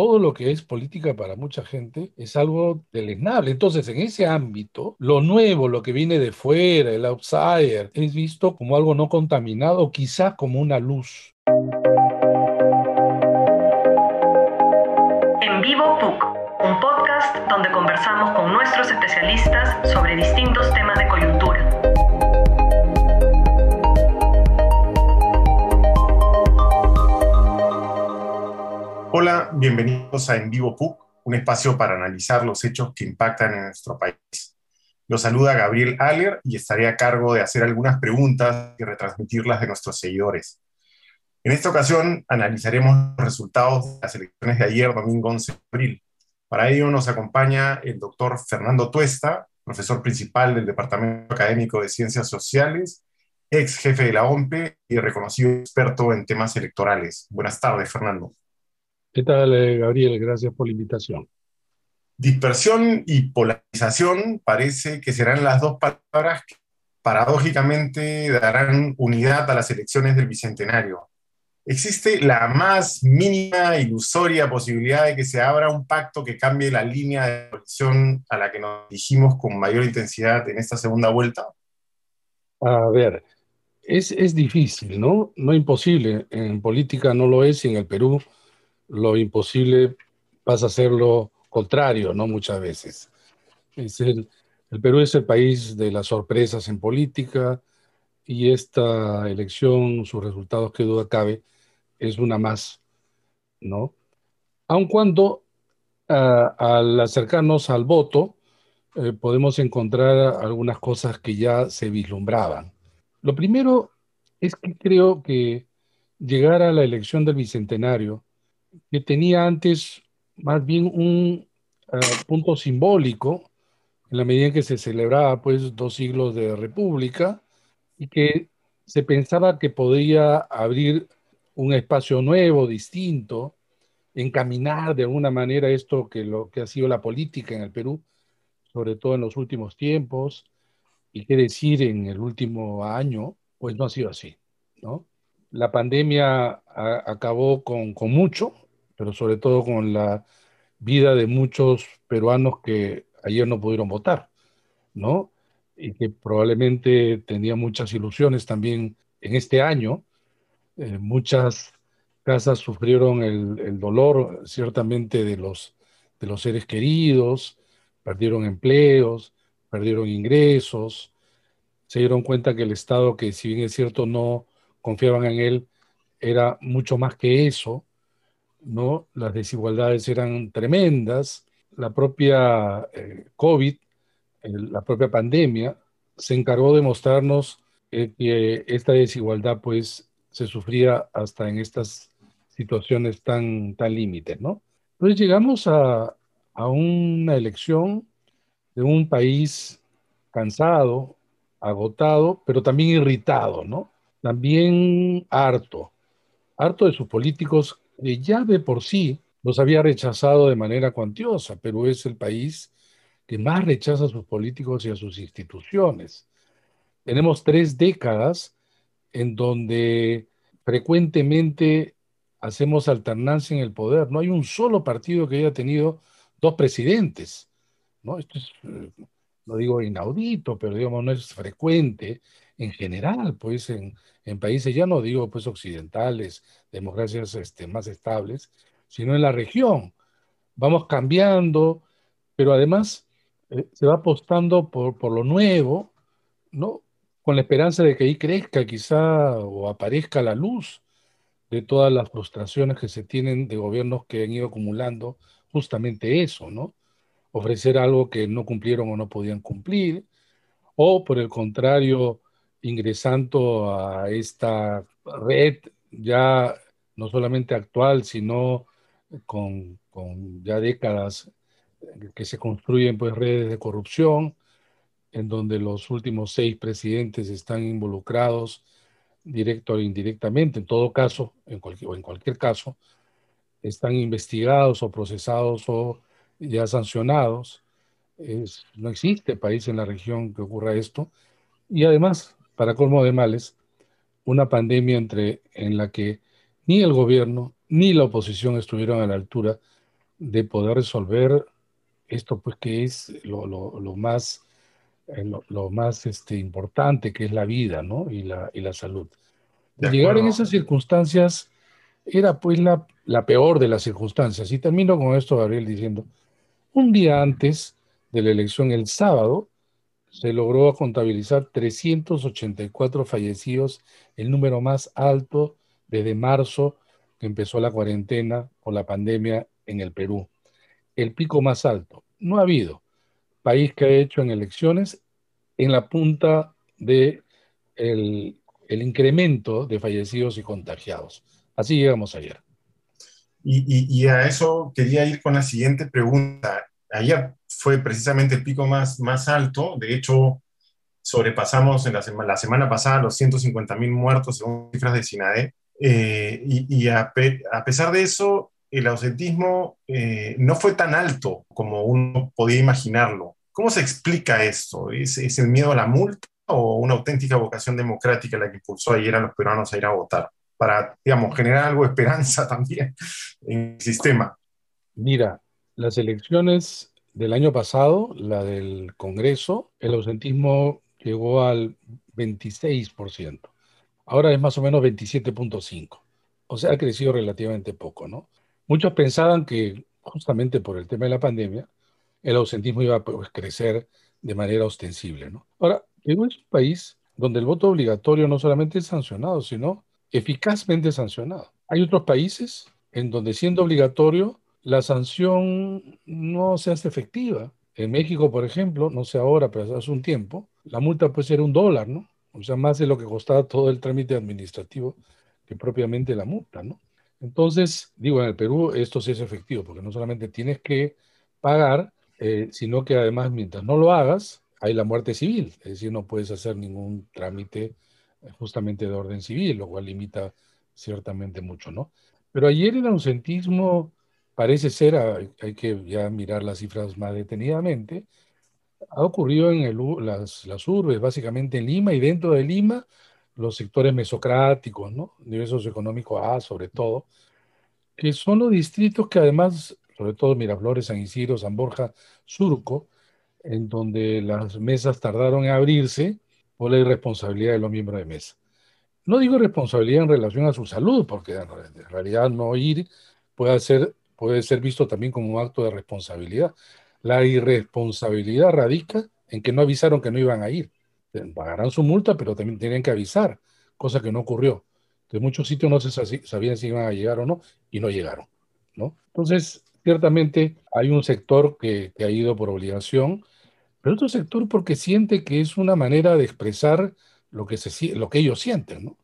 todo lo que es política para mucha gente es algo deleznable. Entonces, en ese ámbito, lo nuevo, lo que viene de fuera, el outsider, es visto como algo no contaminado, quizás como una luz. En Vivo PUC, un podcast donde conversamos con nuestros especialistas sobre distintos temas de coyuntura. Hola, bienvenidos a En Vivo PUC, un espacio para analizar los hechos que impactan en nuestro país. Los saluda Gabriel Aller y estaré a cargo de hacer algunas preguntas y retransmitirlas de nuestros seguidores. En esta ocasión analizaremos los resultados de las elecciones de ayer, domingo 11 de abril. Para ello nos acompaña el doctor Fernando Tuesta, profesor principal del Departamento Académico de Ciencias Sociales, ex jefe de la OMPE y reconocido experto en temas electorales. Buenas tardes, Fernando. ¿Qué tal, eh, Gabriel? Gracias por la invitación. Dispersión y polarización parece que serán las dos palabras que paradójicamente darán unidad a las elecciones del Bicentenario. ¿Existe la más mínima ilusoria posibilidad de que se abra un pacto que cambie la línea de coalición a la que nos dirigimos con mayor intensidad en esta segunda vuelta? A ver, es, es difícil, ¿no? No imposible. En política no lo es y en el Perú lo imposible pasa a ser lo contrario, ¿no? Muchas veces. Es el, Perú es el país de las sorpresas en política y esta elección, sus resultados, que duda cabe, es una más, ¿no? Aun cuando al acercarnos al voto, eh, podemos encontrar algunas cosas que ya se vislumbraban. Lo primero es que creo que llegar a la elección del Bicentenario que tenía antes más bien un uh, punto simbólico en la medida en que se celebraba pues dos siglos de república y que se pensaba que podía abrir un espacio nuevo, distinto, encaminar de alguna manera esto que lo que ha sido la política en el Perú, sobre todo en los últimos tiempos, y qué decir en el último año, pues no ha sido así, ¿no? La pandemia acabó con, mucho, pero sobre todo con la vida de muchos peruanos que ayer no pudieron votar, ¿no? Y que probablemente tenían muchas ilusiones también en este año. Eh, muchas casas sufrieron el, el, dolor, ciertamente, de los, de los seres queridos, perdieron empleos, perdieron ingresos, se dieron cuenta que el Estado, que si bien es cierto no confiaban en él, era mucho más que eso, ¿no? Las desigualdades eran tremendas. La propia eh, COVID, el, la propia pandemia, se encargó de mostrarnos eh, que esta desigualdad, pues, se sufría hasta en estas situaciones tan, tan límites, ¿no? Entonces llegamos a, a una elección de un país cansado, agotado, pero también irritado, ¿no? También harto, harto de sus políticos ya de por sí los había rechazado de manera cuantiosa. Perú es el país que más rechaza a sus políticos y a sus instituciones. Tenemos tres décadas en donde frecuentemente hacemos alternancia en el poder. No hay un solo partido que haya tenido dos presidentes. ¿no? Esto es, no digo inaudito, pero digamos, no es frecuente en general, pues en, en países, ya no digo pues occidentales, democracias este, más estables, sino en la región. Vamos cambiando, pero además eh, se va apostando por, por lo nuevo, ¿no? Con la esperanza de que ahí crezca quizá o aparezca la luz de todas las frustraciones que se tienen de gobiernos que han ido acumulando justamente eso, ¿no? Ofrecer algo que no cumplieron o no podían cumplir, o por el contrario, ingresando a esta red ya no solamente actual, sino con, con, ya décadas que se construyen pues redes de corrupción, en donde los últimos seis presidentes están involucrados directo o indirectamente, en todo caso, en cualquier, o en cualquier caso, están investigados o procesados o ya sancionados. Es, no existe país en la región que ocurra esto. Y además, para colmo de males, una pandemia entre, en la que ni el gobierno ni la oposición estuvieron a la altura de poder resolver esto, pues que es lo, más, eh, lo, más este, importante, que es la vida ¿no? y, la, y la salud. Llegar en esas circunstancias era pues la, la peor de las circunstancias. Y termino con esto, Gabriel, diciendo, un día antes de la elección, el sábado, se logró contabilizar 384 fallecidos, el número más alto desde marzo que empezó la cuarentena o la pandemia en el Perú. El pico más alto. No ha habido país que ha hecho en elecciones en la punta de el, incremento de fallecidos y contagiados. Así llegamos ayer. Y, y, a eso quería ir con la siguiente pregunta. Ayer fue precisamente el pico más, más alto. De hecho, sobrepasamos en la, la semana pasada los 150 mil muertos según cifras de SINADE. Eh, y, a, pesar de eso, el ausentismo eh, no fue tan alto como uno podía imaginarlo. ¿Cómo se explica esto? ¿Es, ¿Es, el miedo a la multa o una auténtica vocación democrática la que impulsó ayer a los peruanos a ir a votar? Para, digamos, generar algo de esperanza también en el sistema. Mira, las elecciones del año pasado, la del Congreso, el ausentismo llegó al 26%. Ahora es más o menos 27.5. O sea, ha crecido relativamente poco, ¿no? Muchos pensaban que justamente por el tema de la pandemia, el ausentismo iba a pues, crecer de manera ostensible, ¿no? Ahora, Perú es un país donde el voto obligatorio no solamente es sancionado, sino eficazmente sancionado. Hay otros países en donde siendo obligatorio, la sanción no se hace efectiva. En México, por ejemplo, no sé ahora, pero hace un tiempo, la multa puede ser un dólar, ¿no? o sea, más de lo que costaba todo el trámite administrativo que propiamente la multa, ¿no? Entonces, digo, en el Perú esto sí es efectivo, porque no solamente tienes que pagar, eh, sino que además mientras no lo hagas, hay la muerte civil, es decir, no puedes hacer ningún trámite eh, justamente de orden civil, lo cual limita ciertamente mucho, ¿no? Pero ayer el ausentismo parece ser, hay que ya mirar las cifras más detenidamente, ha ocurrido en las, las, urbes, básicamente en Lima y dentro de Lima, los sectores mesocráticos, ¿no? Nivel socioeconómico A, sobre todo, que son los distritos que además, sobre todo Miraflores, San Isidro, San Borja, Surco, en donde las mesas tardaron en abrirse por la irresponsabilidad de los miembros de mesa. No digo irresponsabilidad en relación a su salud, porque en realidad no ir puede ser, puede ser visto también como un acto de responsabilidad, la irresponsabilidad radica en que no avisaron que no iban a ir. Pagarán su multa, pero también tienen que avisar, cosa que no ocurrió. De muchos sitios no se sabían si iban a llegar o no, y no llegaron. ¿no? Entonces, ciertamente hay un sector que, ha ido por obligación, pero otro sector porque siente que es una manera de expresar lo que, lo que ellos sienten, ¿no?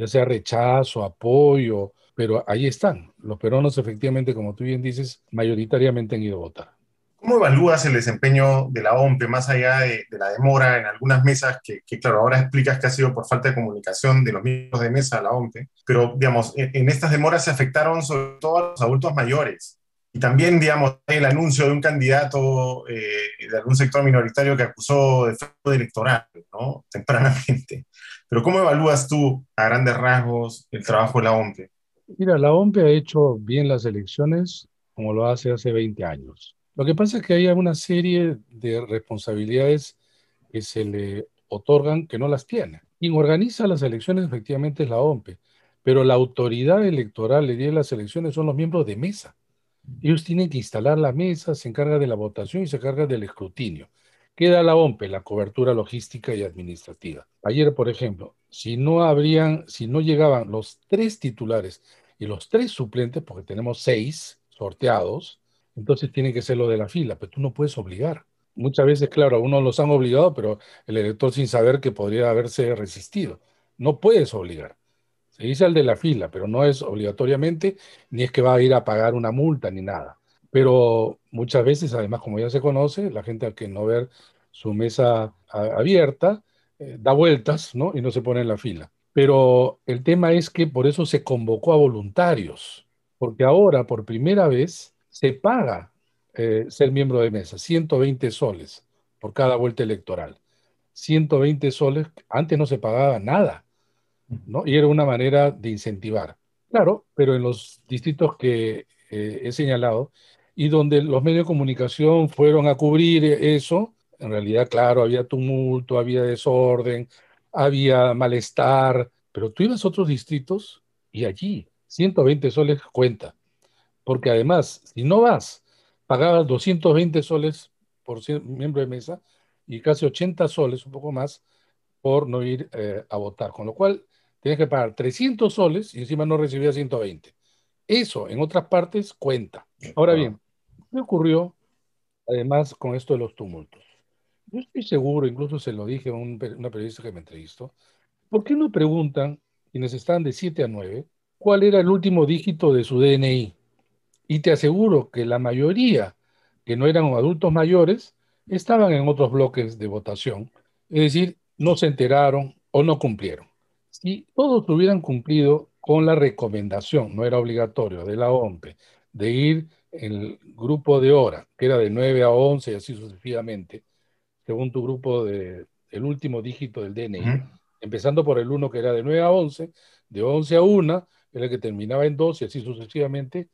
Ya sea rechazo, apoyo, pero ahí están. Los peruanos efectivamente, como tú bien dices, mayoritariamente han ido a votar. ¿Cómo evalúas el desempeño de la OMP más allá de, la demora en algunas mesas que, claro, ahora explicas que ha sido por falta de comunicación de los miembros de mesa a la OMP? Pero, digamos, en, estas demoras se afectaron sobre todo a los adultos mayores. Y también, digamos, el anuncio de un candidato eh, de algún sector minoritario que acusó de fraude electoral, ¿no? Tempranamente. Pero ¿cómo evalúas tú, a grandes rasgos, el trabajo de la OMP? Mira, la OMP ha hecho bien las elecciones como lo hace hace 20 años lo que pasa es que hay una serie de responsabilidades que se le otorgan que no las tiene. Quien organiza las elecciones efectivamente es la OMPE, pero la autoridad electoral de las elecciones son los miembros de mesa. Ellos tienen que instalar la mesa, se encarga de la votación y se encarga del escrutinio. Queda la OMPE, la cobertura logística y administrativa. Ayer, por ejemplo, si no habrían, si no llegaban los tres titulares y los tres suplentes, porque tenemos seis sorteados, entonces tiene que ser lo de la fila, pero tú no puedes obligar. Muchas veces, claro, a uno los han obligado, pero el elector sin saber que podría haberse resistido. No puedes obligar. Se dice al de la fila, pero no es obligatoriamente, ni es que va a ir a pagar una multa ni nada. Pero muchas veces, además, como ya se conoce, la gente al que no ver su mesa abierta, eh, da vueltas, ¿no? Y no se pone en la fila. Pero el tema es que por eso se convocó a voluntarios, porque ahora, por primera vez, se paga eh, ser miembro de mesa, 120 soles por cada vuelta electoral. 120 soles, antes no se pagaba nada, ¿no? Y era una manera de incentivar. Claro, pero en los distritos que eh, he señalado, y donde los medios de comunicación fueron a cubrir eso. En realidad, claro, había tumulto, había desorden, había malestar, pero tú ibas a otros distritos y allí 120 soles cuenta. Porque además, si no vas, pagabas 220 soles por ser miembro de mesa y casi 80 soles, un poco más, por no ir eh, a votar. Con lo cual, tienes que pagar 300 soles y encima no recibías 120. Eso, en otras partes, cuenta. Ahora bien, ¿qué ocurrió además con esto de los tumultos? Yo estoy seguro, incluso se lo dije a un, una periodista que me entrevistó, ¿por qué no preguntan quienes están de 7 a 9 cuál era el último dígito de su DNI? Y te aseguro que la mayoría que no eran adultos mayores estaban en otros bloques de votación, es decir, no se enteraron o no cumplieron. Si todos hubieran cumplido con la recomendación, no era obligatorio, de la OMPE, de ir el grupo de hora, que era de 9 a 11 y así sucesivamente, según tu grupo de el último dígito del DNI, empezando por el 1 que era de 9 a 11, de 11 a 1 era el que terminaba en 2 y así sucesivamente,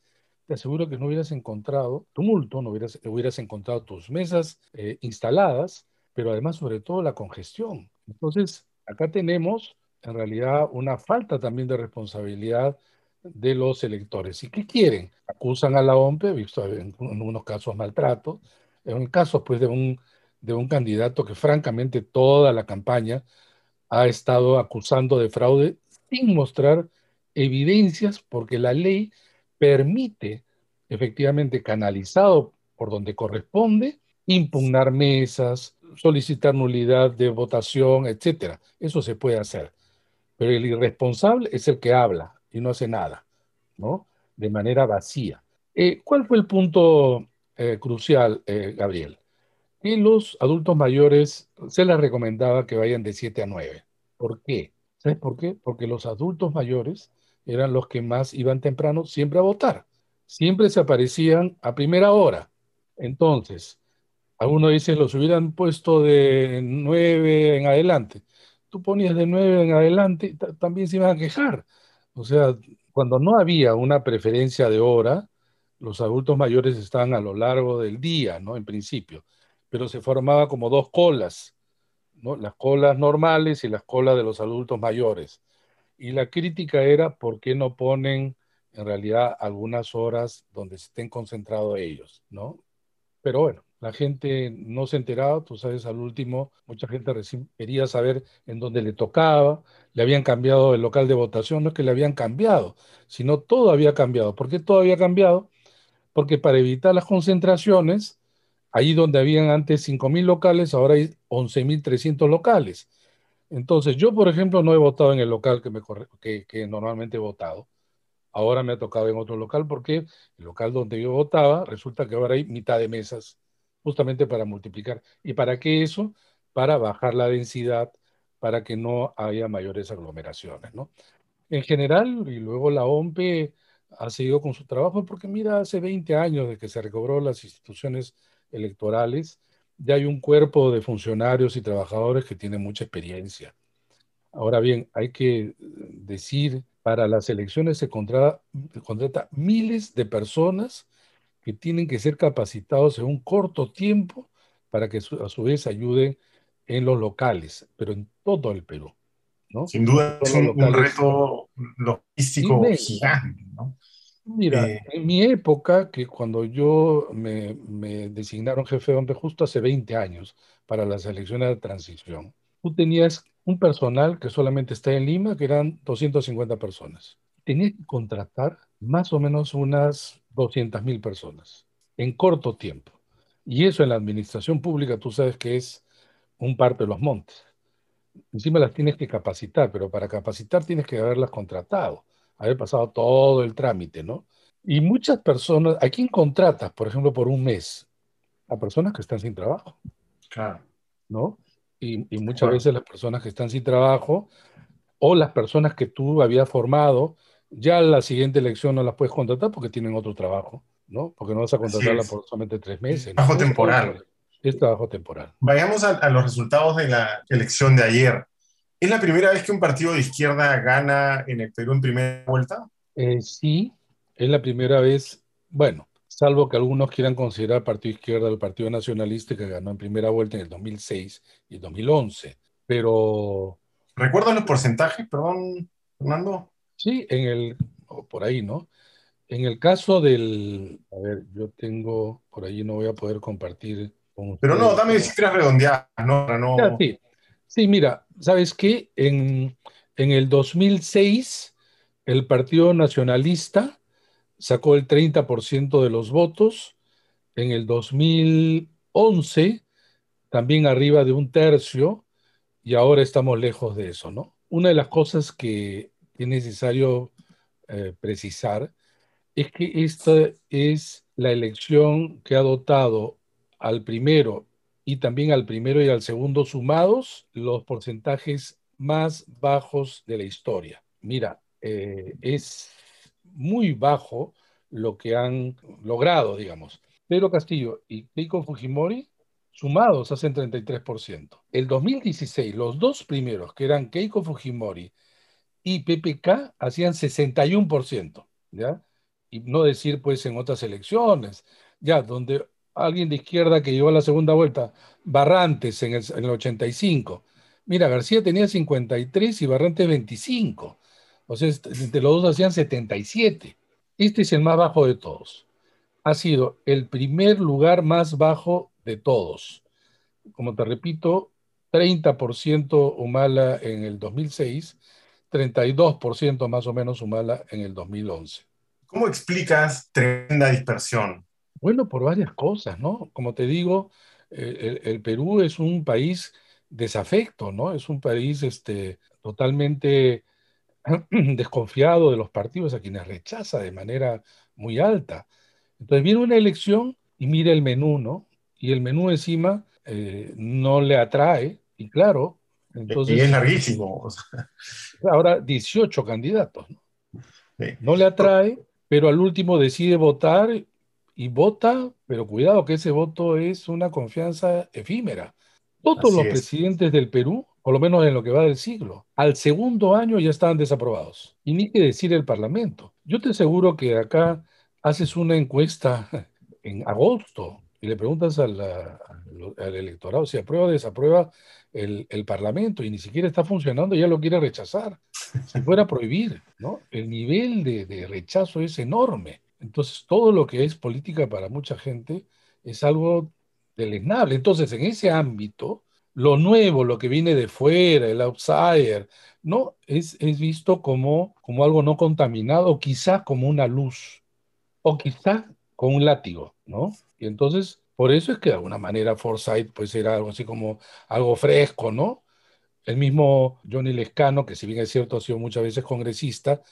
te aseguro que no hubieras encontrado tumulto, no hubieras, hubieras encontrado tus mesas eh, instaladas, pero además sobre todo la congestión. Entonces, acá tenemos en realidad una falta también de responsabilidad de los electores. ¿Y qué quieren? Acusan a la OMPE, visto en, unos casos maltrato, en casos pues de un, de un candidato que francamente toda la campaña ha estado acusando de fraude sin mostrar evidencias porque la ley permite efectivamente canalizado por donde corresponde impugnar mesas, solicitar nulidad de votación, etcétera. Eso se puede hacer. Pero el irresponsable es el que habla y no hace nada, ¿no? De manera vacía. Eh, ¿Cuál fue el punto eh, crucial, eh, Gabriel? Que los adultos mayores se les recomendaba que vayan de 7 a 9. ¿Por qué? ¿Sabes por qué? Porque los adultos mayores eran los que más iban temprano siempre a votar. Siempre se aparecían a primera hora. Entonces, algunos dicen, los hubieran puesto de 9 en adelante tú ponías de 9 en adelante, también se iban a quejar. O sea, cuando no había una preferencia de hora, los adultos mayores estaban a lo largo del día, ¿no? En principio, pero se formaba como dos colas, ¿no? Las colas normales y las colas de los adultos mayores. Y la crítica era por qué no ponen en realidad algunas horas donde estén concentrados ellos, ¿no? Pero bueno, la gente no se enteraba, tú sabes, al último, mucha gente quería saber en dónde le tocaba, le habían cambiado el local de votación, no es que le habían cambiado, sino todo había cambiado. ¿Por qué todo había cambiado? Porque para evitar las concentraciones, ahí donde habían antes 5.000 locales, ahora hay 11.300 locales. Entonces, yo, por ejemplo, no he votado en el local que, me que, que normalmente he votado. Ahora me ha tocado en otro local porque el local donde yo votaba resulta que ahora hay mitad de mesas justamente para multiplicar. ¿Y para qué eso? Para bajar la densidad, para que no haya mayores aglomeraciones, ¿no? En general, y luego la OMPE ha seguido con su trabajo, porque mira, hace 20 años de que se recobró las instituciones electorales, ya hay un cuerpo de funcionarios y trabajadores que tienen mucha experiencia. Ahora bien, hay que decir, para las elecciones se contrata, se contrata miles de personas que tienen que ser capacitados en un corto tiempo para que a su vez ayuden en los locales, pero en todo el Perú. ¿no? Sin duda es un, reto logístico gigante. ¿no? Mira, eh, en mi época, que cuando yo me, me designaron jefe de hombre justo hace 20 años para las elecciones de transición, tú tenías un personal que solamente está en Lima, que eran 250 personas. Tenías que contratar más o menos unas 200 mil personas en corto tiempo. Y eso en la administración pública tú sabes que es un parto de los montes. Encima las tienes que capacitar, pero para capacitar tienes que haberlas contratado, haber pasado todo el trámite, ¿no? Y muchas personas, ¿a quién contratas, por ejemplo, por un mes? A personas que están sin trabajo. Claro. ¿No? Y, y muchas veces las personas que están sin trabajo o las personas que tú habías formado ya la siguiente elección no las puedes contratar porque tienen otro trabajo, ¿no? Porque no vas a contratarla por solamente tres meses. Trabajo temporal. Es trabajo temporal. Vayamos a, los resultados de la elección de ayer. ¿Es la primera vez que un partido de izquierda gana en el Perú en primera vuelta? Eh, sí, es la primera vez. Bueno, salvo que algunos quieran considerar Partido Izquierda el Partido Nacionalista que ganó en primera vuelta en el 2006 y 2011. Pero... ¿Recuerdas los porcentajes, perdón, Fernando? Sí, en el, por ahí, ¿no? En el caso del, a ver, yo tengo, por ahí no voy a poder compartir con Pero no, dame cifras redondeadas, ¿no? no... sí. sí, mira, ¿sabes qué? En, en el 2006, el Partido Nacionalista sacó el 30% de los votos. En el 2011, también arriba de un tercio, y ahora estamos lejos de eso, ¿no? Una de las cosas que es necesario eh, precisar es que esta es la elección que ha dotado al primero y también al primero y al segundo sumados los porcentajes más bajos de la historia. Mira, eh, es muy bajo lo que han logrado, digamos. Pedro Castillo y Keiko Fujimori sumados hacen 33%. El 2016, los dos primeros, que eran Keiko Fujimori y PPK, hacían 61%, ¿ya? Y no decir, pues, en otras elecciones, ya, donde alguien de izquierda que llegó a la segunda vuelta, Barrantes en el, en el 85. Mira, García tenía 53 y Barrantes 25. O sea, entre los dos hacían 77. Este es el más bajo de todos. Ha sido el primer lugar más bajo de todos. Como te repito, 30% Humala en el 2006, 32% más o menos Humala en el 2011. ¿Cómo explicas tremenda dispersión? Bueno, por varias cosas, ¿no? Como te digo, el, el Perú es un país desafecto, ¿no? Es un país este, totalmente desconfiado de los partidos a quienes rechaza de manera muy alta. Entonces viene una elección y mira el menú, ¿no? Y el menú encima eh, no le atrae, y claro, entonces... Y es larguísimo. Ahora 18 candidatos, ¿no? No le atrae, pero al último decide votar y vota, pero cuidado que ese voto es una confianza efímera. Todos los presidentes del Perú por lo menos en lo que va del siglo. Al segundo año ya estaban desaprobados. Y ni que decir el Parlamento. Yo te aseguro que acá haces una encuesta en agosto y le preguntas al, electorado si aprueba o desaprueba el, Parlamento y ni siquiera está funcionando, ya lo quiere rechazar. Si fuera a prohibir, ¿no? El nivel de, de rechazo es enorme. Entonces, todo lo que es política para mucha gente es algo deleznable. Entonces, en ese ámbito, lo nuevo, lo que viene de fuera, el outsider, ¿no? Es, es visto como, como algo no contaminado, o quizá como una luz, o quizá con un látigo, ¿no? Y entonces, por eso es que de alguna manera Forsyth pues era algo así como algo fresco, ¿no? El mismo Johnny Lescano, que si bien es cierto ha sido muchas veces congresista,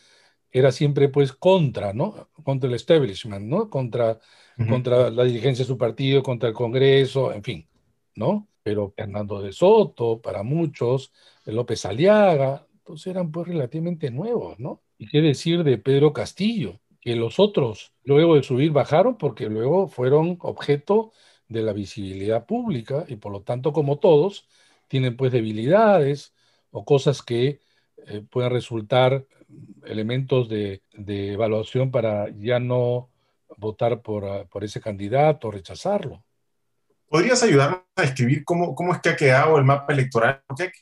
era siempre pues contra, ¿no? Contra el establishment, ¿no? Contra, contra la dirigencia de su partido, contra el Congreso, en fin, ¿no? pero Fernando de Soto, para muchos, López Aliaga, entonces eran pues relativamente nuevos, ¿no? Y qué decir de Pedro Castillo, que los otros, luego de subir, bajaron porque luego fueron objeto de la visibilidad pública y por lo tanto, como todos, tienen pues debilidades o cosas que eh, pueden resultar elementos de, evaluación para ya no votar por, por ese candidato, rechazarlo. ¿Podrías ayudarnos a describir cómo, cómo es que ha quedado el mapa electoral? Porque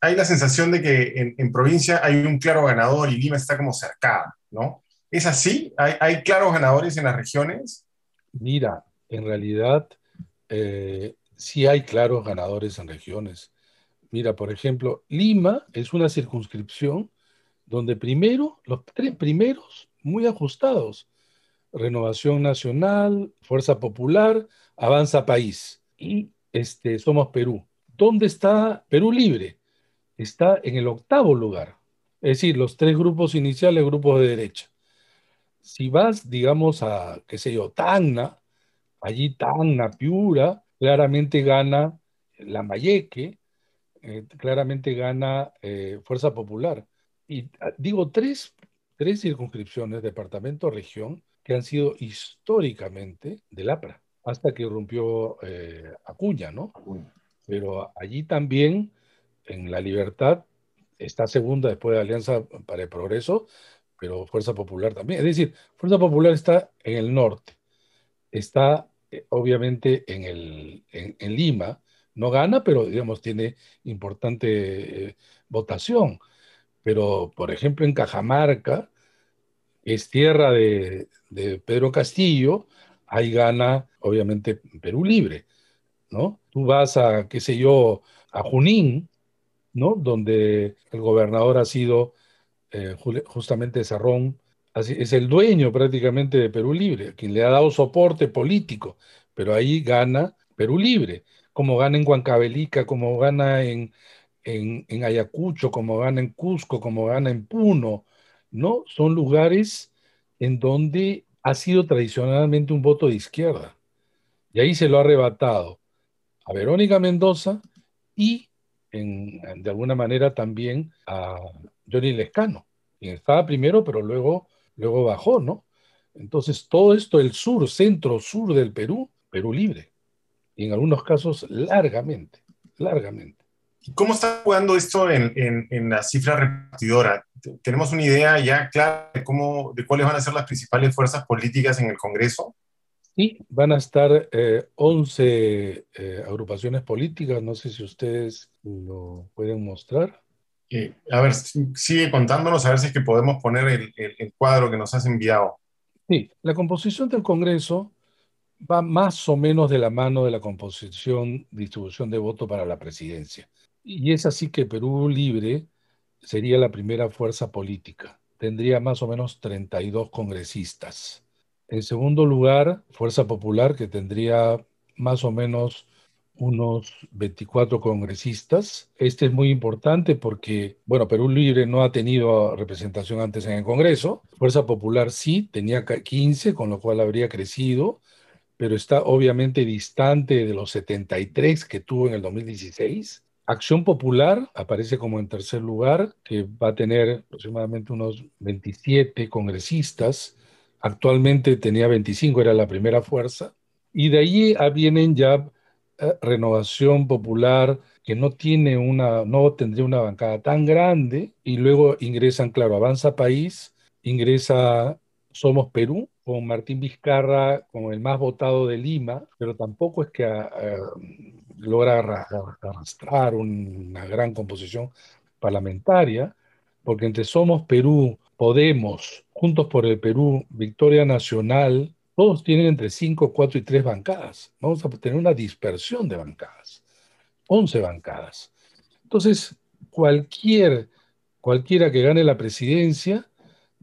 hay la sensación de que en, provincia hay un claro ganador y Lima está como cercada, ¿no? ¿Es así? ¿Hay, claros ganadores en las regiones? Mira, en realidad eh, sí hay claros ganadores en regiones. Mira, por ejemplo, Lima es una circunscripción donde primero, los tres primeros, muy ajustados, Renovación Nacional, Fuerza Popular, Avanza País y este, Somos Perú. ¿Dónde está Perú Libre? Está en el octavo lugar. Es decir, los tres grupos iniciales, grupos de derecha. Si vas, digamos, a, qué sé yo, Tacna, allí Tacna, Piura, claramente gana Lambayeque, eh, claramente gana eh, Fuerza Popular. Y ah, digo, tres, tres circunscripciones, departamento, región, que han sido históricamente del APRA, hasta que irrumpió eh, Acuña, ¿no? Pero allí también, en La Libertad, está segunda después de Alianza para el Progreso, pero Fuerza Popular también. Es decir, Fuerza Popular está en el norte. está eh, obviamente en, el, en, Lima. No gana, pero digamos tiene importante eh, votación. Pero, por ejemplo, en Cajamarca, es tierra de, de Pedro Castillo, ahí gana, obviamente, Perú Libre, ¿no? Tú vas a, qué sé yo, a Junín, ¿no? Donde el gobernador ha sido eh, justamente Cerrón, es el dueño prácticamente de Perú Libre, quien le ha dado soporte político, pero ahí gana Perú Libre, como gana en Huancavelica, como gana en, en, en Ayacucho, como gana en Cusco, como gana en Puno, ¿no? Son lugares en donde ha sido tradicionalmente un voto de izquierda. Y ahí se lo ha arrebatado a Verónica Mendoza y de alguna manera también a Johnny Lescano, quien estaba primero, pero luego, luego bajó, ¿no? Entonces, todo esto, el sur, centro, sur del Perú, Perú libre. Y en algunos casos, largamente, largamente. ¿Cómo está jugando esto en, en, la cifra repartidora? ¿Tenemos una idea ya clara de, cómo, de cuáles van a ser las principales fuerzas políticas en el Congreso? Sí, van a estar 11 eh, eh, agrupaciones políticas, no sé si ustedes lo pueden mostrar. Eh, a ver, sigue contándonos, a ver si es que podemos poner el, el, cuadro que nos has enviado. Sí, la composición del Congreso va más o menos de la mano de la composición, distribución de voto para la presidencia. Y es así que Perú Libre sería la primera fuerza política. Tendría más o menos 32 congresistas. En segundo lugar, Fuerza Popular, que tendría más o menos unos 24 congresistas. Este es muy importante porque, bueno, Perú Libre no ha tenido representación antes en el Congreso. Fuerza Popular sí, tenía 15, con lo cual habría crecido, pero está obviamente distante de los 73 que tuvo en el 2016. Acción Popular aparece como en tercer lugar, que va a tener aproximadamente unos 27 congresistas Actualmente tenía 25, era la primera fuerza. Y de ahí vienen ya eh, Renovación Popular, que no tiene una, no tendría una bancada tan grande. Y luego ingresan, claro, Avanza País, ingresa Somos Perú, con Martín Vizcarra como el más votado de Lima, pero tampoco es que ah, ah, logra arrastrar una gran composición parlamentaria, porque entre Somos Perú, Podemos, Juntos por el Perú, Victoria Nacional, todos tienen entre 5, 4 y 3 bancadas. Vamos a tener una dispersión de bancadas, 11 bancadas. Entonces, cualquier, cualquiera que gane la presidencia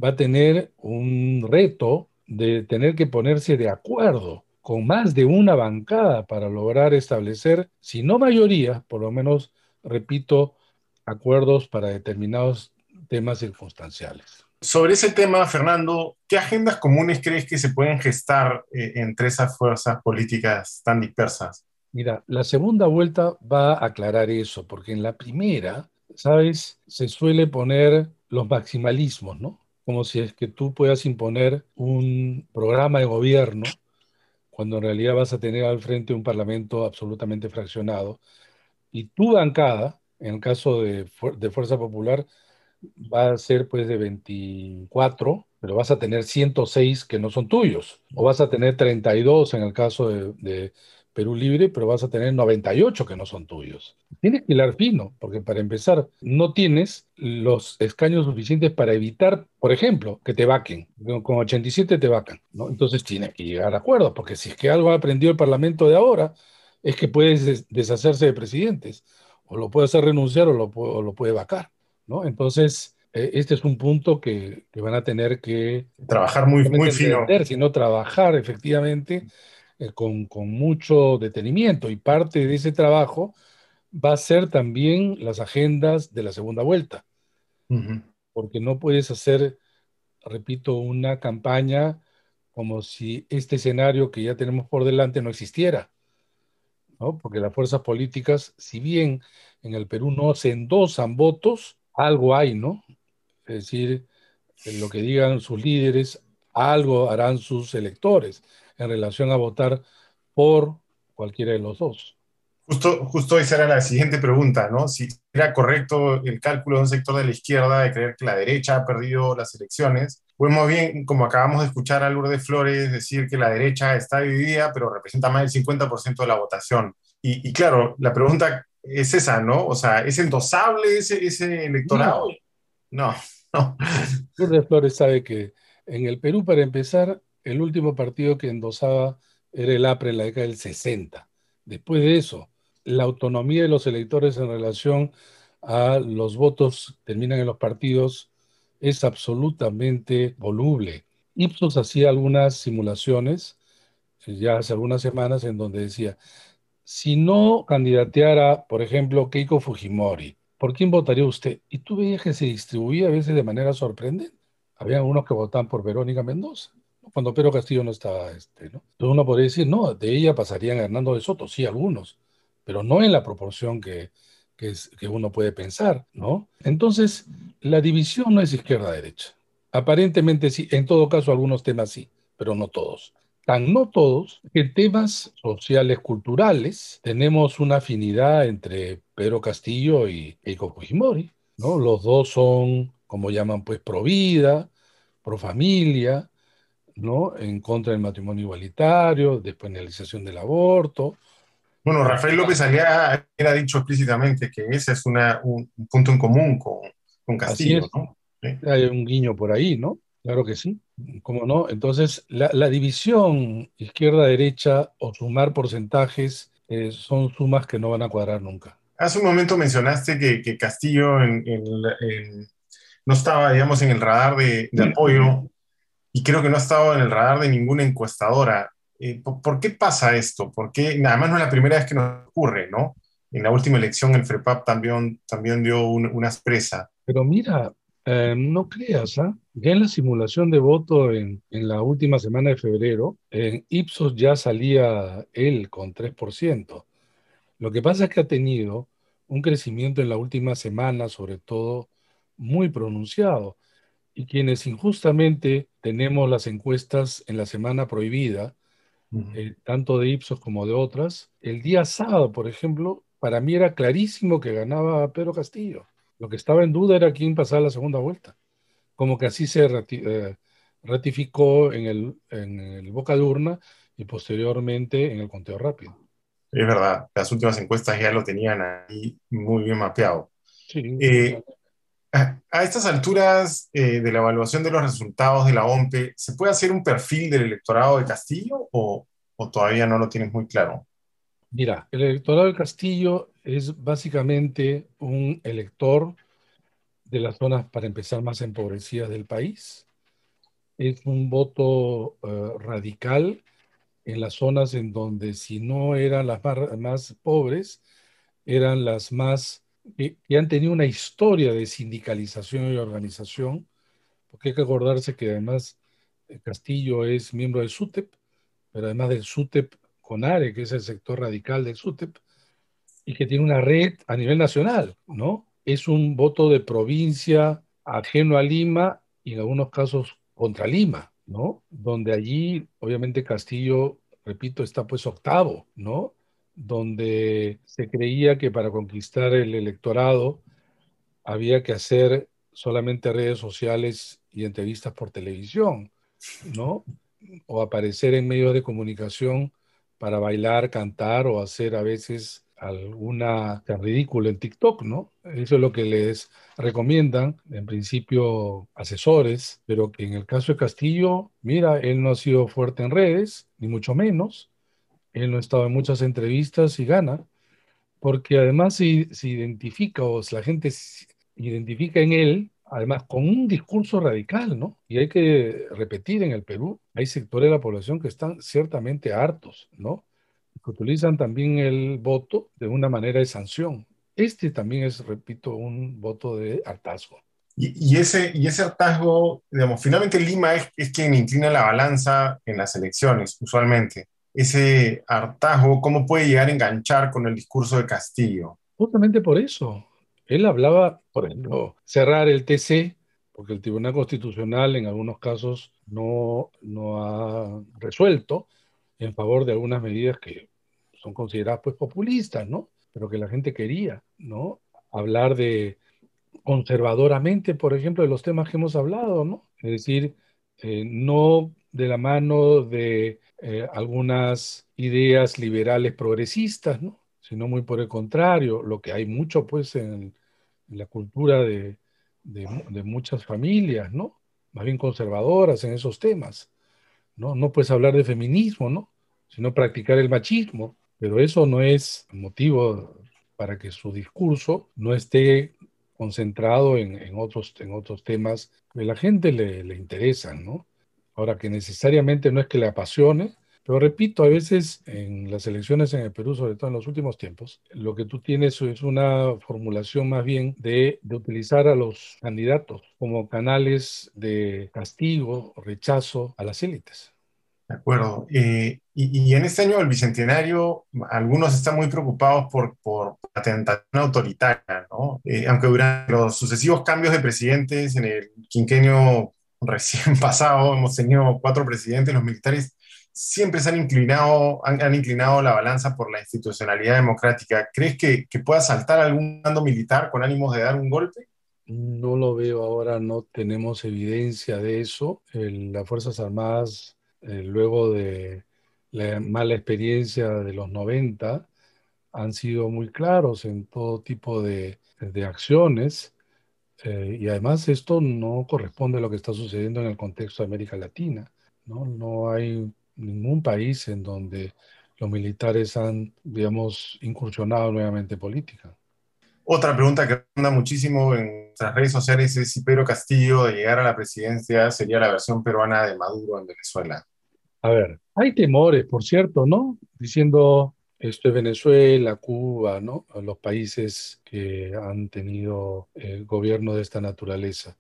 va a tener un reto de tener que ponerse de acuerdo con más de una bancada para lograr establecer, si no mayoría, por lo menos, repito, acuerdos para determinados temas circunstanciales. Sobre ese tema, Fernando, ¿qué agendas comunes crees que se pueden gestar eh, entre esas fuerzas políticas tan dispersas? Mira, la segunda vuelta va a aclarar eso, porque en la primera, ¿sabes? Se suele poner los maximalismos, ¿no? Como si es que tú puedas imponer un programa de gobierno cuando en realidad vas a tener al frente un parlamento absolutamente fraccionado. Y tu bancada, en el caso de, de Fuerza Popular, va a ser pues de 24, pero vas a tener 106 que no son tuyos. O vas a tener 32 en el caso de, Perú Libre, pero vas a tener 98 que no son tuyos. Tienes que hilar fino, porque para empezar, no tienes los escaños suficientes para evitar, por ejemplo, que te vaquen. Con 87 te vacan. ¿no? Entonces tienes que llegar a acuerdos, porque si es que algo ha aprendido el Parlamento de ahora, es que puedes deshacerse de presidentes. O lo puede hacer renunciar o lo, o lo puede vacar. Entonces, eh, este es un punto que, van a tener que trabajar muy, muy fino. Sino trabajar efectivamente eh, con, mucho detenimiento. Y parte de ese trabajo va a ser también las agendas de la segunda vuelta. Porque no puedes hacer, repito, una campaña como si este escenario que ya tenemos por delante no existiera. ¿no? Porque las fuerzas políticas, si bien en el Perú no se endosan votos, algo hay, ¿no? Es decir, lo que digan sus líderes, algo harán sus electores en relación a votar por cualquiera de los dos. Justo, justo esa era la siguiente pregunta, ¿no? Si era correcto el cálculo de un sector de la izquierda de creer que la derecha ha perdido las elecciones, pues más bien, como acabamos de escuchar a Lourdes Flores decir que la derecha está dividida, pero representa más del 50% de la votación. Y, claro, la pregunta es esa, ¿no? O sea, ¿es endosable ese, ese electorado? No, no. Lourdes Flores sabe que en el Perú, para empezar, el último partido que endosaba era el APRE en la década del 60. Después de eso, la autonomía de los electores en relación a los votos que terminan en los partidos es absolutamente voluble. Ipsos hacía algunas simulaciones ya hace algunas semanas en donde decía, si no candidateara, por ejemplo, Keiko Fujimori, ¿por quién votaría usted? Y tú veías que se distribuía a veces de manera sorprendente. Había algunos que votaban por Verónica Mendoza, cuando Pedro Castillo no estaba, este, ¿no? Entonces uno podría decir, no, de ella pasarían Hernando de Soto, sí, algunos, pero no en la proporción que, que, es, que uno puede pensar, ¿no? Entonces, la división no es izquierda-derecha. Aparentemente sí, en todo caso algunos temas sí, pero no todos. Tan no todos que temas sociales, culturales, tenemos una afinidad entre Pedro Castillo y Keiko Fujimori, ¿no? Los dos son, como llaman, pues, pro vida, pro familia, ¿no? En contra del matrimonio igualitario, despenalización del aborto, bueno, Rafael López Aliaga ha dicho explícitamente que ese es una, un, punto en común con, con Castillo, ¿no? Hay un guiño por ahí, ¿no? Claro que sí, ¿cómo no? Entonces, la, la división izquierda-derecha o sumar porcentajes eh, son sumas que no van a cuadrar nunca. Hace un momento mencionaste que, que Castillo en, en, en, no estaba, digamos, en el radar de, de apoyo y creo que no ha estado en el radar de ninguna encuestadora. Eh, ¿por, qué pasa esto? Porque nada más no es la primera vez que nos ocurre, ¿no? En la última elección el FREPAP también, también dio una expresa. Pero mira, eh, no creas, ¿ah? Ya en la simulación de voto en, en, la última semana de febrero, en Ipsos ya salía él con 3%. Lo que pasa es que ha tenido un crecimiento en la última semana, sobre todo, muy pronunciado. Y quienes injustamente tenemos las encuestas en la semana prohibida, eh, tanto de Ipsos como de otras. El día sábado, por ejemplo, para mí era clarísimo que ganaba Pedro Castillo. Lo que estaba en duda era quién pasaba la segunda vuelta. Como que así se rati eh, ratificó en el, en el boca de urna y posteriormente en el conteo rápido. Es verdad, las últimas encuestas ya lo tenían ahí muy bien mapeado. Sí, eh, a estas alturas eh, de la evaluación de los resultados de la OMPE, ¿se puede hacer un perfil del electorado de Castillo o, o todavía no lo tienes muy claro? Mira, el electorado de Castillo es básicamente un elector de las zonas, para empezar, más empobrecidas del país. Es un voto uh, radical en las zonas en donde si no eran las más, pobres, eran las más que, que, han tenido una historia de sindicalización y organización, porque hay que acordarse que además eh, Castillo es miembro del SUTEP, pero además del SUTEP CONARE, que es el sector radical del SUTEP, y que tiene una red a nivel nacional, ¿no? Es un voto de provincia ajeno a Lima y en algunos casos contra Lima, ¿no? Donde allí, obviamente, Castillo, repito, está pues octavo, ¿no? donde se creía que para conquistar el electorado había que hacer solamente redes sociales y entrevistas por televisión, ¿no? O aparecer en medios de comunicación para bailar, cantar o hacer a veces alguna ridículo en TikTok, ¿no? Eso es lo que les recomiendan, en principio, asesores, pero que en el caso de Castillo, mira, él no ha sido fuerte en redes, ni mucho menos, él no ha estado en muchas entrevistas y gana, porque además se, se identifica o la gente se identifica en él, además con un discurso radical, ¿no? Y hay que repetir en el Perú, hay sectores de la población que están ciertamente hartos, ¿no? Que utilizan también el voto de una manera de sanción. Este también es, repito, un voto de hartazgo. Y, y, ese, y ese hartazgo, digamos, finalmente Lima es, es quien inclina la balanza en las elecciones, usualmente ese hartazgo, cómo puede llegar a enganchar con el discurso de Castillo. Justamente por eso. Él hablaba, por ejemplo, cerrar el TC, porque el Tribunal Constitucional en algunos casos no, no ha resuelto en favor de algunas medidas que son consideradas pues populistas, ¿no? Pero que la gente quería, ¿no? Hablar de conservadoramente, por ejemplo, de los temas que hemos hablado, ¿no? Es decir, eh, no de la mano de eh, algunas ideas liberales progresistas, ¿no? Sino muy por el contrario, lo que hay mucho pues en, la cultura de, de, muchas familias, ¿no? Más bien conservadoras en esos temas, ¿no? No puedes hablar de feminismo, ¿no? Sino practicar el machismo, pero eso no es motivo para que su discurso no esté concentrado en, en otros, en otros temas que la gente le, le interesan, ¿no? Ahora que necesariamente no es que le apasione, pero repito, a veces en las elecciones en el Perú, sobre todo en los últimos tiempos, lo que tú tienes es una formulación más bien de, de utilizar a los candidatos como canales de castigo, rechazo a las élites. De acuerdo. Eh, y, en este año del Bicentenario, algunos están muy preocupados por, por la tentación autoritaria, ¿no? Eh, aunque durante los sucesivos cambios de presidentes en el quinquenio recién pasado, hemos tenido cuatro presidentes, los militares siempre se han inclinado, han, inclinado la balanza por la institucionalidad democrática. ¿Crees que, que, pueda saltar algún mando militar con ánimos de dar un golpe? No lo veo ahora, no tenemos evidencia de eso. las Fuerzas Armadas, eh, luego de la mala experiencia de los 90, han sido muy claros en todo tipo de, acciones. Eh, y además esto no corresponde a lo que está sucediendo en el contexto de América Latina. No, no hay ningún país en donde los militares han, digamos, incursionado nuevamente en política. Otra pregunta que anda muchísimo en nuestras redes sociales es si Pedro Castillo de llegar a la presidencia sería la versión peruana de Maduro en Venezuela. A ver, hay temores, por cierto, ¿no? Diciendo esto es Venezuela, Cuba, ¿no? Los países que han tenido el gobierno de esta naturaleza.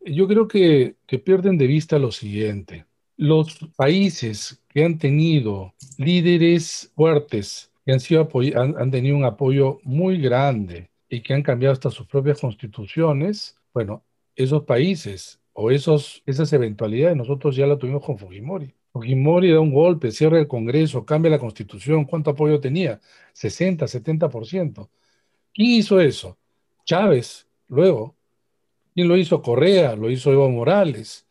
Yo creo que, que pierden de vista lo siguiente los países que han tenido líderes fuertes, que han, sido han, tenido un apoyo muy grande y que han cambiado hasta sus propias constituciones, bueno, esos países o esos, esas eventualidades nosotros ya la tuvimos con Fujimori. Fujimori da un golpe, cierra el Congreso, cambia la constitución. ¿Cuánto apoyo tenía? 60, 70%. ¿Quién hizo eso? Chávez, luego. ¿Quién lo hizo? Correa, lo hizo Evo Morales.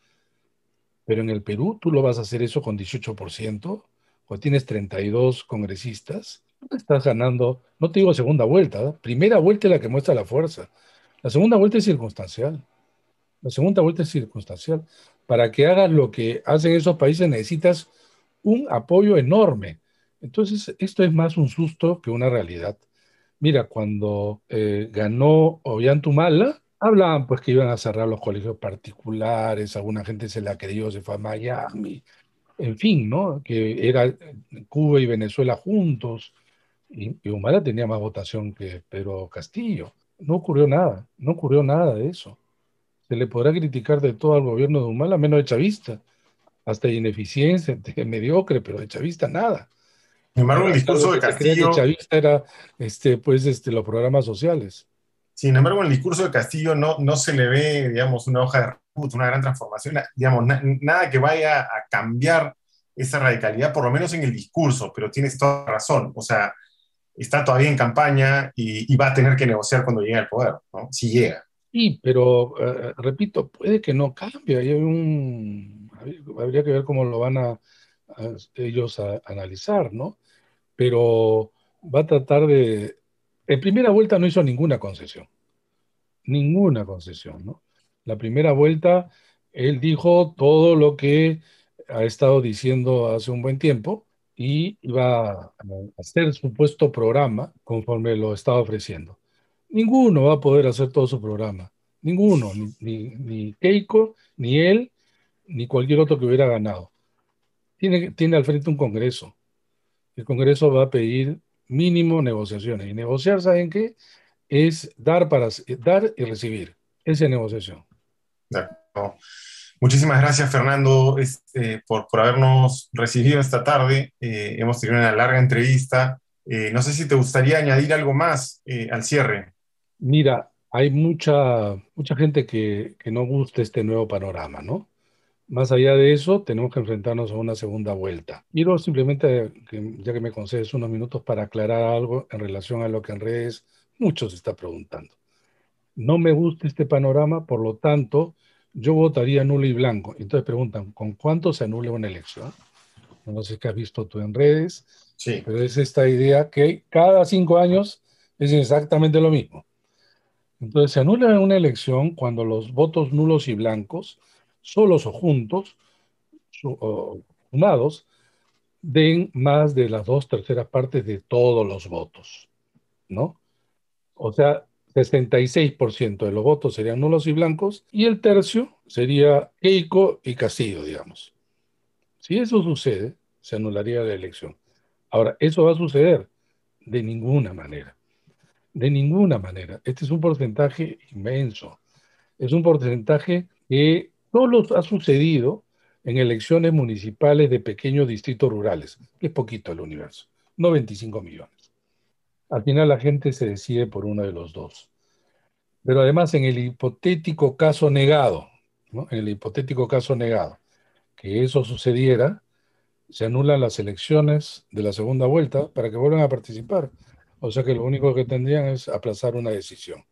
Pero en el Perú tú lo vas a hacer eso con 18%, cuando tienes 32 congresistas, no estás ganando, no te digo segunda vuelta, primera vuelta es la que muestra la fuerza. La segunda vuelta es circunstancial. La segunda vuelta es circunstancial. Para que hagas lo que hacen esos países necesitas un apoyo enorme. Entonces, esto es más un susto que una realidad. Mira, cuando eh, ganó Ollantumala, Hablaban pues que iban a cerrar los colegios particulares, alguna gente se la creyó, se fue a Miami, en fin, ¿no? Que era Cuba y Venezuela juntos, y, y Humala tenía más votación que Pedro Castillo. No ocurrió nada, no ocurrió nada de eso. Se le podrá criticar de todo al gobierno de Humala, menos de Chavista, hasta de ineficiencia, de mediocre, pero de Chavista nada. Sin embargo, el discurso de Castillo... Chavista era, este, pues, este, los programas sociales. Sin embargo, en el discurso de Castillo no, no se le ve, digamos, una hoja de ruta, una gran transformación, digamos, nada que vaya a cambiar esa radicalidad, por lo menos en el discurso, pero tienes toda razón, o sea, está todavía en campaña y, va a tener que negociar cuando llegue al poder, ¿no? Si llega. Sí, pero eh, repito, puede que no cambie, habría que ver cómo lo van a, ellos a analizar, ¿no? Pero va a tratar de, en primera vuelta no hizo ninguna concesión, ninguna concesión, ¿no? La primera vuelta él dijo todo lo que ha estado diciendo hace un buen tiempo y iba a hacer su puesto programa conforme lo estaba ofreciendo. Ninguno va a poder hacer todo su programa, ninguno, ni, Keiko, ni él, ni cualquier otro que hubiera ganado. Tiene, tiene al frente un Congreso. El Congreso va a pedir mínimo negociaciones. Y negociar, ¿saben qué? Es dar, para, dar y recibir. Esa es negociación. Muchísimas gracias, Fernando, este, por, por, habernos recibido esta tarde. Eh, hemos tenido una larga entrevista. Eh, no sé si te gustaría añadir algo más eh, al cierre. Mira, hay mucha, mucha gente que, que no gusta este nuevo panorama, ¿no? Más allá de eso, tenemos que enfrentarnos a una segunda vuelta. Quiero simplemente, ya que me concedes unos minutos, para aclarar algo en relación a lo que en redes muchos está preguntando. No me gusta este panorama, por lo tanto, yo votaría nulo y blanco. Entonces preguntan, ¿con cuánto se anula una elección? No sé qué has visto tú en redes, sí. pero es esta idea que cada cinco años es exactamente lo mismo. Entonces se anula una elección cuando los votos nulos y blancos, solos o juntos, sumados, den más de las dos terceras partes de todos los votos, ¿no? O sea, 66% de los votos serían nulos y blancos y el tercio sería Keiko y Castillo, digamos. Si eso sucede, se anularía la elección. Ahora, ¿eso va a suceder? De ninguna manera. De ninguna manera. Este es un porcentaje inmenso. Es un porcentaje que solo ha sucedido en elecciones municipales de pequeños distritos rurales, es poquito el universo, no 25 millones. Al final la gente se decide por uno de los dos. Pero además en el hipotético caso negado, en el hipotético caso negado, que eso sucediera, se anulan las elecciones de la segunda vuelta para que vuelvan a participar. O sea que lo único que tendrían es aplazar una decisión.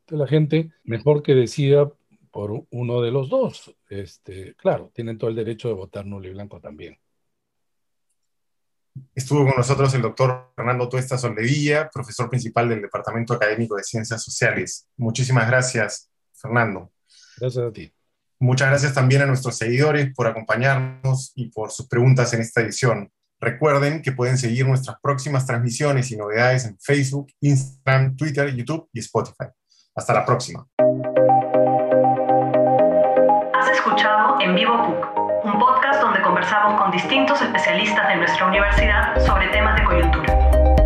Entonces la gente, mejor que decida por uno de los dos. Este, claro, tienen todo el derecho de votar nulo y blanco también. Estuvo con nosotros el doctor Fernando Tuesta Soldevilla, profesor principal del Departamento Académico de Ciencias Sociales. Muchísimas gracias, Fernando. Gracias a ti. Muchas gracias también a nuestros seguidores por acompañarnos y por sus preguntas en esta edición. Recuerden que pueden seguir nuestras próximas transmisiones y novedades en Facebook, Instagram, Twitter, YouTube y Spotify. Hasta la próxima. Has escuchado En Vivo PUC un podcast donde conversamos con distintos especialistas de nuestra universidad sobre temas de coyuntura.